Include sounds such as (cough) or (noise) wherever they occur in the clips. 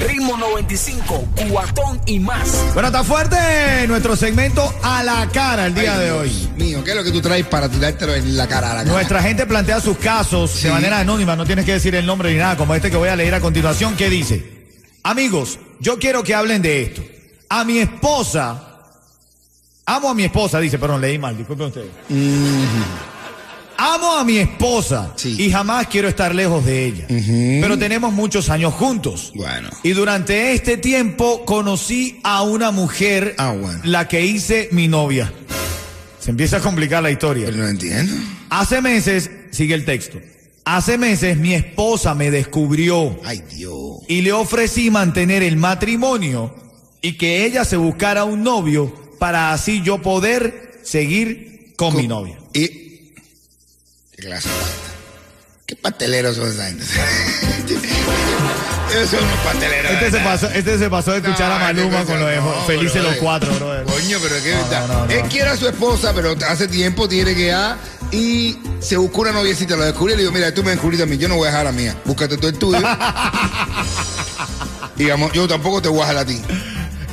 Ritmo 95, cuatón y más. Bueno, está fuerte nuestro segmento a la cara el día de hoy. Dios mío, ¿qué es lo que tú traes para tirártelo en la cara a la cara? Nuestra gente plantea sus casos de manera anónima, no tienes que decir el nombre ni nada, como este que voy a leer a continuación, que dice, amigos, yo quiero que hablen de esto. A mi esposa, amo a mi esposa, dice, perdón, leí mal, disculpen ustedes. Amo a mi esposa Sí. y jamás quiero estar lejos de ella. Pero tenemos muchos años juntos. Bueno. Y durante este tiempo conocí a una mujer, Ah, bueno. la que hice mi novia. Se empieza a complicar la historia. Pero no entiendo. Hace meses, sigue el texto. Hace meses mi esposa me descubrió Ay, Dios. y le ofrecí mantener el matrimonio y que ella se buscara un novio para así yo poder seguir con, mi novia. ¿Y de pasta? ¿Qué pasteleros son esa gente? (laughs) Esos son unos pasteleros. Este se pasó, este se pasó de escuchar a Maluma con lo de no, Felices los cuatro, brother. Coño, pero qué verdad. Él quiere a su esposa, pero hace tiempo tiene que ya. Y se buscó una noviecita, lo descubrió y le digo, mira, tú me descubriste a mí, yo no voy a dejar a la mía. Búscate tú el tuyo. (laughs) y digamos, yo tampoco te voy a dejar a ti.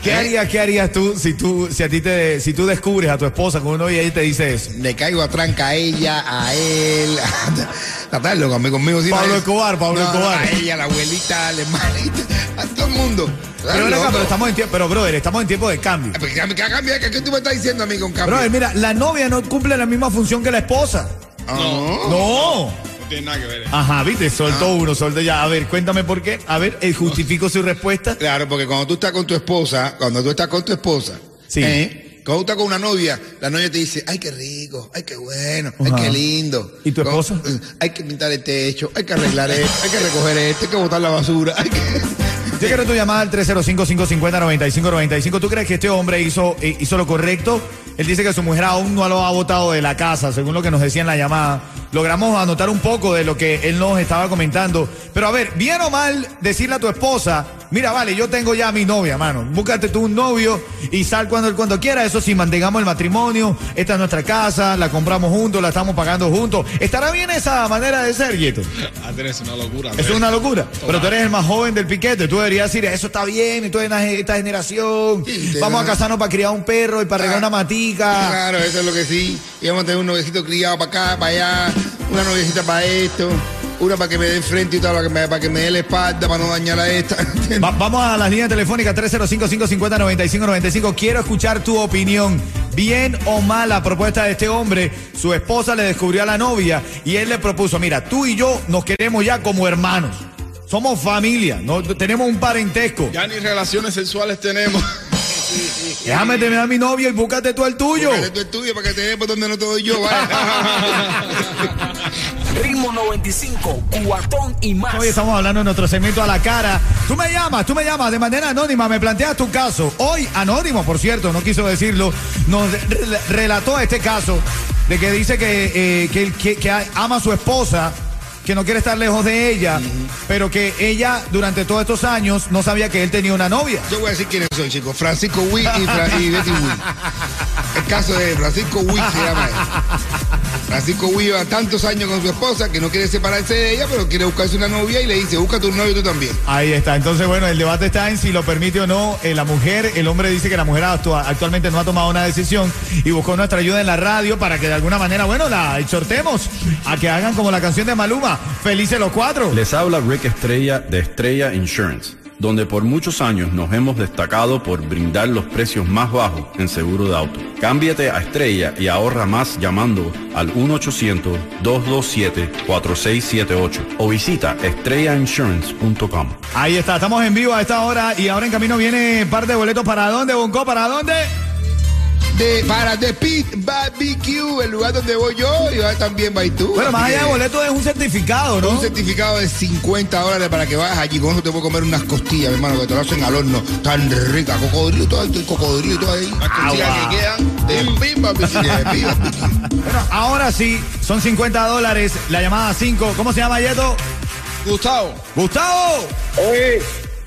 ¿Qué ¿Eh? harías, qué harías tú si tú, si a ti te, si tú descubres a tu esposa con uno y ella te dice eso? Le caigo a tranca a ella, a él. (laughs) Está loco, conmigo, conmigo sí. Pablo Escobar, Pablo no, Escobar. A ella, a la abuelita, a la hermanita, a todo el mundo. Pero, acá, pero estamos en tiempo, pero brother, estamos en tiempo de cambio. ¿Qué cambia? ¿Qué tú me estás diciendo a mí con cambio? Brother, mira, la novia no cumple la misma función que la esposa. Ah, no. No. No tiene nada que ver. Ajá, viste, soltó Ah. uno, soltó ya. A ver, cuéntame por qué. A ver, eh, justifico su respuesta. Claro, porque cuando tú estás con tu esposa, cuando tú estás con tu esposa, Sí. ¿eh? cuando tú estás con una novia, la novia te dice, ay, qué rico, ay, qué bueno, ay, qué lindo. ¿Y tu esposa? eh, Hay que pintar el techo, hay que arreglar esto, hay que recoger esto, hay que botar la basura. Hay que... Yo quiero tu llamada al 305-550-9595. ¿Tú crees que este hombre hizo, eh, hizo lo correcto? Él dice que su mujer aún no lo ha botado de la casa, según lo que nos decía en la llamada. Logramos anotar un poco de lo que él nos estaba comentando. Pero a ver, bien o mal decirle a tu esposa, mira, vale, yo tengo ya a mi novia, mano. Búscate tú un novio y sal cuando, cuando quiera. Eso sí, mantengamos el matrimonio. Esta es nuestra casa, la compramos juntos, la estamos pagando juntos. ¿Estará bien esa manera de ser, Yeto? Andrés, es una locura. Eso es una locura. Pero tú eres el más joven del piquete. Tú deberías decir, eso está bien, y tú eres esta generación. Sí, Vamos a casarnos para criar un perro y para regar una matica. Claro, eso es lo que sí. Y vamos a tener un noviecito criado para acá, para allá, una noviecita para esto, una para que me dé frente y otra para que me, para que me dé la espalda, para no dañar a esta. Va- vamos a las líneas telefónicas 305-550-9595. Quiero escuchar tu opinión. Bien o mal la propuesta de este hombre. Su esposa le descubrió a la novia y él le propuso, mira, tú y yo nos queremos ya como hermanos. Somos familia, no, tenemos un parentesco. Ya ni relaciones sexuales tenemos. (laughs) Déjame terminar mi novia y búscate tú el tuyo. Búscate tú el tuyo para que te dé por donde no te doy yo. (laughs) Ritmo 95, cuatón y más. Hoy estamos hablando de nuestro segmento a la cara. Tú me llamas, tú me llamas de manera anónima, me planteas tu caso. Hoy, anónimo, por cierto, no quiso decirlo, nos re- relató este caso de que dice que, eh, que- que ama a su esposa, que no quiere estar lejos de ella, pero que ella durante todos estos años no sabía que él tenía una novia. Yo voy a decir quiénes son, chicos. Francisco Witt y, Fra- y Betty Witt. El caso de Francisco Witt se llama él. Francisco lleva tantos años con su esposa que no quiere separarse de ella, pero quiere buscarse una novia y le dice, busca tu novio tú también. Ahí está. Entonces, bueno, el debate está en si lo permite o no eh, la mujer. El hombre dice que la mujer actua- actualmente no ha tomado una decisión y buscó nuestra ayuda en la radio para que de alguna manera, bueno, la exhortemos a que hagan como la canción de Maluma, Felices los cuatro. Les habla Rick Estrella de Estrella Insurance, donde por muchos años nos hemos destacado por brindar los precios más bajos en seguro de auto. Cámbiate a Estrella y ahorra más llamando al 1-800-227-4678 o visita estrellainsurance.com. Ahí está, estamos en vivo a esta hora y ahora en camino viene par de boletos para dónde, Bonco, para dónde. De, para The Pit Barbecue, el lugar donde voy yo y va también va y tú. Bueno, más allá de boleto es un certificado, ¿no? Un certificado de 50 dólares para que vayas allí. Con eso te puedo comer unas costillas, mi hermano, que te lo hacen al horno. Tan rica. Cocodrilo, todo esto, y cocodrilo, todo ahí. Las costillas Agua. que quedan de pimba, Sí, de Pit Barbecue. (laughs) Bueno, ahora sí, son 50 dólares. La llamada 5. ¿Cómo se llama, Yeto? Gustavo, ¡Gustavo! Oye,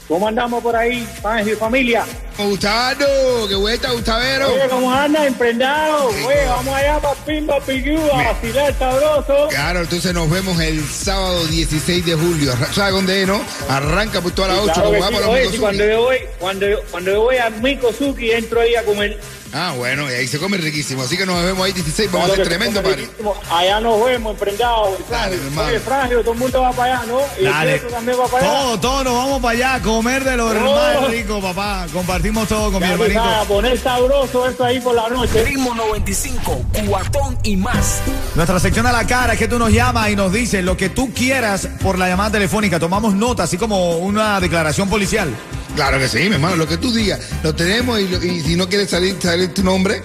¿cómo andamos por ahí, Fangio y familia? Gustavo, qué vuelta, Gustavero. Oye, ¿cómo andan, emprendados? Oye, vamos allá para Pimba Pigu a vacilar sabroso. Claro, entonces nos vemos el sábado 16 de julio. ¿Sabes dónde no? Arranca por todas las 8. Claro sí. Oye, si cuando yo voy, cuando yo, cuando yo voy a Mikosuki entro ahí a comer. Ah, bueno, y ahí se come riquísimo. Así que nos vemos ahí 16. Vamos a hacer que tremendo party. riquísimo. Allá nos vemos, emprendados. Dale, hermano. Oye, Frangio, todo el mundo va para allá, ¿no? Y Dale. También va para allá. Todos, todos nos vamos para allá a comer de lo Oh. más rico, papá. Compartimos todo con mi Ya hermanito. sabes, a poner sabroso esto ahí por la noche. Ritmo 95, cuatón y más. Nuestra sección a la cara es que tú nos llamas y nos dices lo que tú quieras por la llamada telefónica. Tomamos nota, así como una declaración policial. Claro que sí, mi hermano. Lo que tú digas, lo tenemos y, lo- y si no quieres salir, salir tu nombre,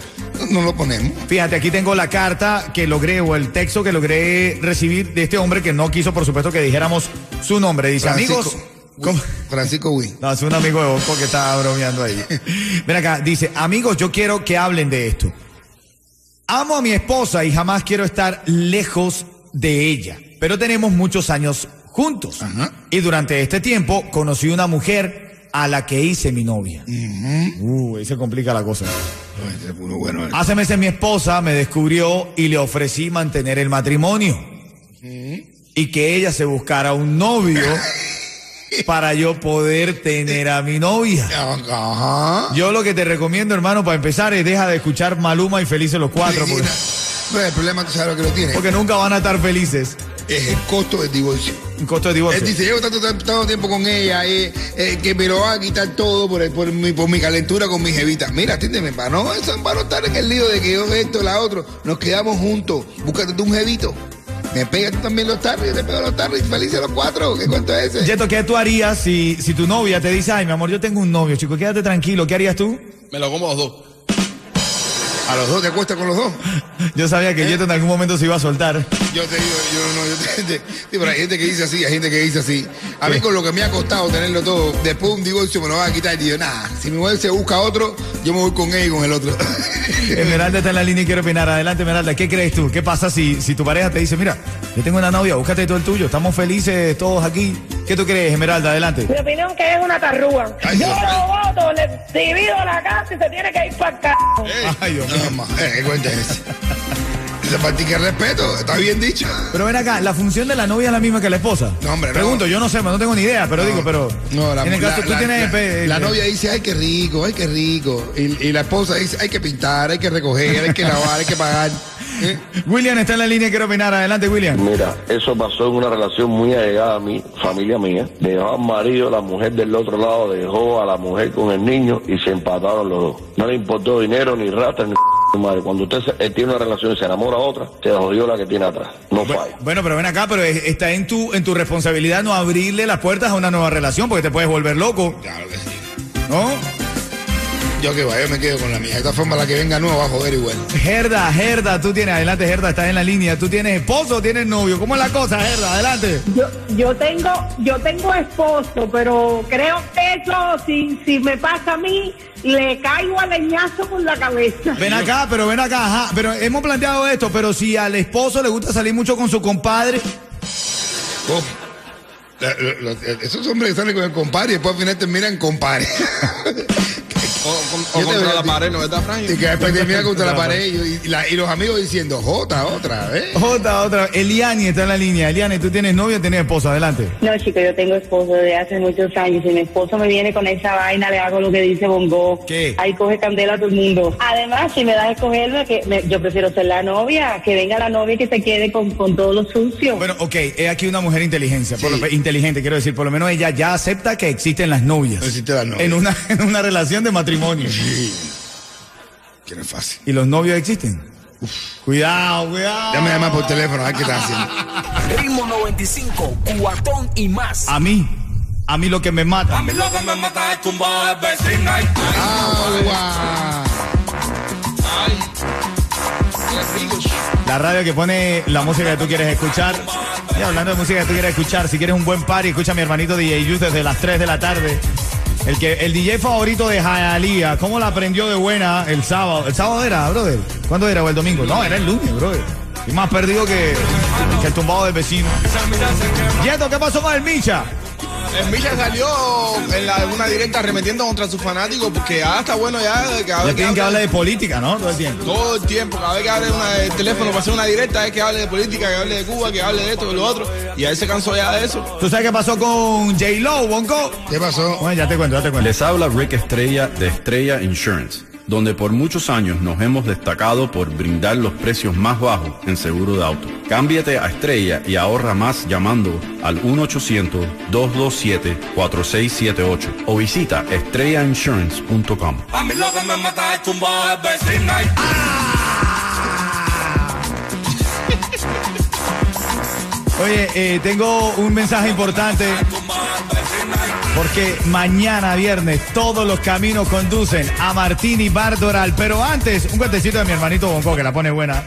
no lo ponemos. Fíjate, aquí tengo la carta que logré o el texto que logré recibir de este hombre que no quiso, por supuesto, que dijéramos su nombre. Dice, amigos. ¿cómo? Francisco Wii. No, es un amigo de Bosco que estaba bromeando ahí. (laughs) Ven acá, dice, amigos, yo quiero que hablen de esto. Amo a mi esposa y jamás quiero estar lejos de ella, pero tenemos muchos años juntos. Ajá. Y durante este tiempo conocí una mujer a la que hice mi novia. Uh, ahí se complica la cosa. Ay, uno bueno, eh. Hace meses mi esposa me descubrió y le ofrecí mantener el matrimonio. Y que ella se buscara un novio (laughs) para yo poder tener a mi novia. Ajá. Yo lo que te recomiendo, hermano, para empezar es deja de escuchar Maluma y Felices los Cuatro, porque, Pero el problema, tú sabes lo que lo tiene. porque nunca van a estar felices. Es el costo del divorcio. Un costo de Él divorcio. dice, llevo tanto, tanto tiempo con ella, eh, eh, que me lo va a quitar todo por, el- por, mi, por mi calentura con mi jevita. Mira, atiéndeme, para no, eso, para no estar en el lío de que yo esto, la otro. Nos quedamos juntos. Búscate tú un jevito. Me pegas tú también los tarros, yo te pego los tarros felices los cuatro. ¿Qué cuento es ese? Yeto, ¿qué tú harías si, si tu novia te dice, ay, mi amor, yo tengo un novio, chico, quédate tranquilo, ¿qué harías tú? me lo como los dos. A los dos te acuestas con los dos. Yo sabía que Yeto en algún momento se iba a soltar. Yo te digo, yo no, yo te, te- pero hay gente que dice así, hay gente que dice así. A mí con lo que me ha costado tenerlo todo, después de un divorcio me lo va a quitar y digo, nada, si mi mujer se busca otro, yo me voy con él y con el otro. (laughs) Esmeralda está en la línea y quiere opinar. Adelante, Esmeralda, ¿qué crees tú? ¿Qué pasa si, si tu pareja te dice, mira, yo tengo una novia, búscate todo el tuyo, estamos felices todos aquí? ¿Qué tú crees, Esmeralda? Adelante. Mi opinión que es una tarrúa. Ay, Yo Dios lo voto, le divido la casa y se tiene que ir para acá. Ay, Dios mío. Más, eh. Esa partida el respeto, está bien dicho. Pero ven acá, ¿la función de la novia es la misma que la esposa? No, hombre, no. Pregunto, yo no sé, no tengo ni idea, pero digo, pero... No, la, en el caso, la- tú la- tienes... la- pe- la eh, novia dice, ay, qué rico, ay, qué rico. Y, y la esposa dice, hay que pintar, hay que recoger, hay que lavar, hay que pagar. ¿Eh? (laughs) William está en la línea y quiere opinar. Adelante, William. Mira, eso pasó en una relación muy allegada a mi familia mía. Dejó al marido, la mujer del otro lado dejó a la mujer con el niño y se empataron los dos. No le importó dinero, ni rata, ni (laughs) madre. Cuando usted se- tiene una relación y se enamora a otra, se jodió la que tiene atrás. No falla. Bueno, pero ven acá, pero es- está en tu, en tu responsabilidad no abrirle las puertas a una nueva relación porque te puedes volver loco, Claro que sí. ¿no? Yo que va, yo me quedo con la mía. De esta forma, la que venga nueva va a joder igual. Gerda, Gerda, tú tienes, adelante, Gerda, estás en la línea. ¿Tú tienes esposo o tienes novio? ¿Cómo es la cosa, Gerda? Adelante. Yo, yo tengo, yo tengo esposo, pero creo que eso, si, si me pasa a mí, le caigo a leñazo por la cabeza. Ven acá, pero ven acá, ajá. Pero hemos planteado esto, pero si al esposo le gusta salir mucho con su compadre, Oh, la- la- la- esos hombres que salen con el compadre y después al final terminan compadre. O, o te contra la pared, ¿no verdad, Frank? y que después termina contra la pared y, y la- y los amigos diciendo, Jota, otra vez. otra, otra. Eliani está en la línea. Eliani, ¿tú tienes novio o tienes esposo? Adelante. No, chico, yo tengo esposo desde hace muchos años. Si mi esposo me viene con esa vaina, le hago lo que dice Bongo. ¿Qué? Ahí coge candela a todo el mundo. Además, si me das a escogerme, que me- yo prefiero ser la novia, que venga la novia y que se quede con, con todo lo sucio. Bueno, ok, es aquí una mujer inteligencia, por lo- inteligente, quiero decir, por lo menos ella ya acepta que existen las novias. Existen las novias. En una, (laughs) en una relación de matrimonio. Que no es fácil. ¿Y los novios existen? Cuidado, cuidado. Ya me llaman por teléfono, a ver qué están haciendo. Ritmo 95, cuatón y más. A mí, a mí lo que me mata. Agua. Ay. Qué rico. La radio que pone la música que tú quieres escuchar. Y hablando de música que tú quieres escuchar, si quieres un buen party, escucha a mi hermanito DJ Youth desde las 3 de la tarde. El, que, el DJ favorito de Hialeah, ¿cómo la aprendió de buena el sábado? ¿El sábado era, brother? ¿Cuándo era? ¿O el domingo? No, era el lunes, brother. Y más perdido que, que el tumbado del vecino. Yeto, ¿qué pasó con el Micha? El salió en la, una directa arremetiendo contra sus fanáticos porque ya está bueno ya. Cada Ya vez tienen que hable- hablar de política, ¿no? Todo el tiempo. Todo el tiempo, cada vez que hable una, el teléfono para hacer una directa es que hable de política, que hable de Cuba, que hable de esto, de lo otro. Y a él se cansó ya de eso. ¿Tú sabes qué pasó con J-Lo, Bonco? ¿Qué pasó? Bueno, ya te cuento, ya te cuento. Les habla Rick Estrella de Estrella Insurance, donde por muchos años nos hemos destacado por brindar los precios más bajos en seguro de auto. Cámbiate a Estrella y ahorra más llamando al 1-800-227-4678 o visita estrellainsurance.com. Oye, eh, tengo un mensaje importante porque mañana viernes todos los caminos conducen a Martini Bar Doral. Pero antes, un cuentecito de mi hermanito Bonco que la pone buena.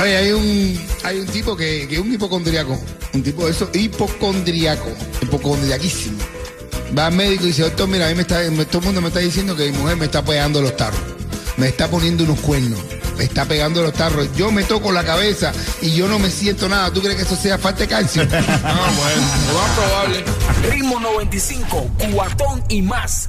Oye, hay un, hay un tipo que, es un hipocondriaco. Un tipo de eso, hipocondriaco. Hipocondriaquísimo. Va al médico y dice, doctor, mira, a mí me está, todo el mundo me está diciendo que mi mujer me está pegando los tarros. Me está poniendo unos cuernos. Me está pegando los tarros. Yo me toco la cabeza y yo no me siento nada. ¿Tú crees que eso sea falta de calcio? (laughs) Ah, bueno, lo más probable. Ritmo 95, cuatón y más.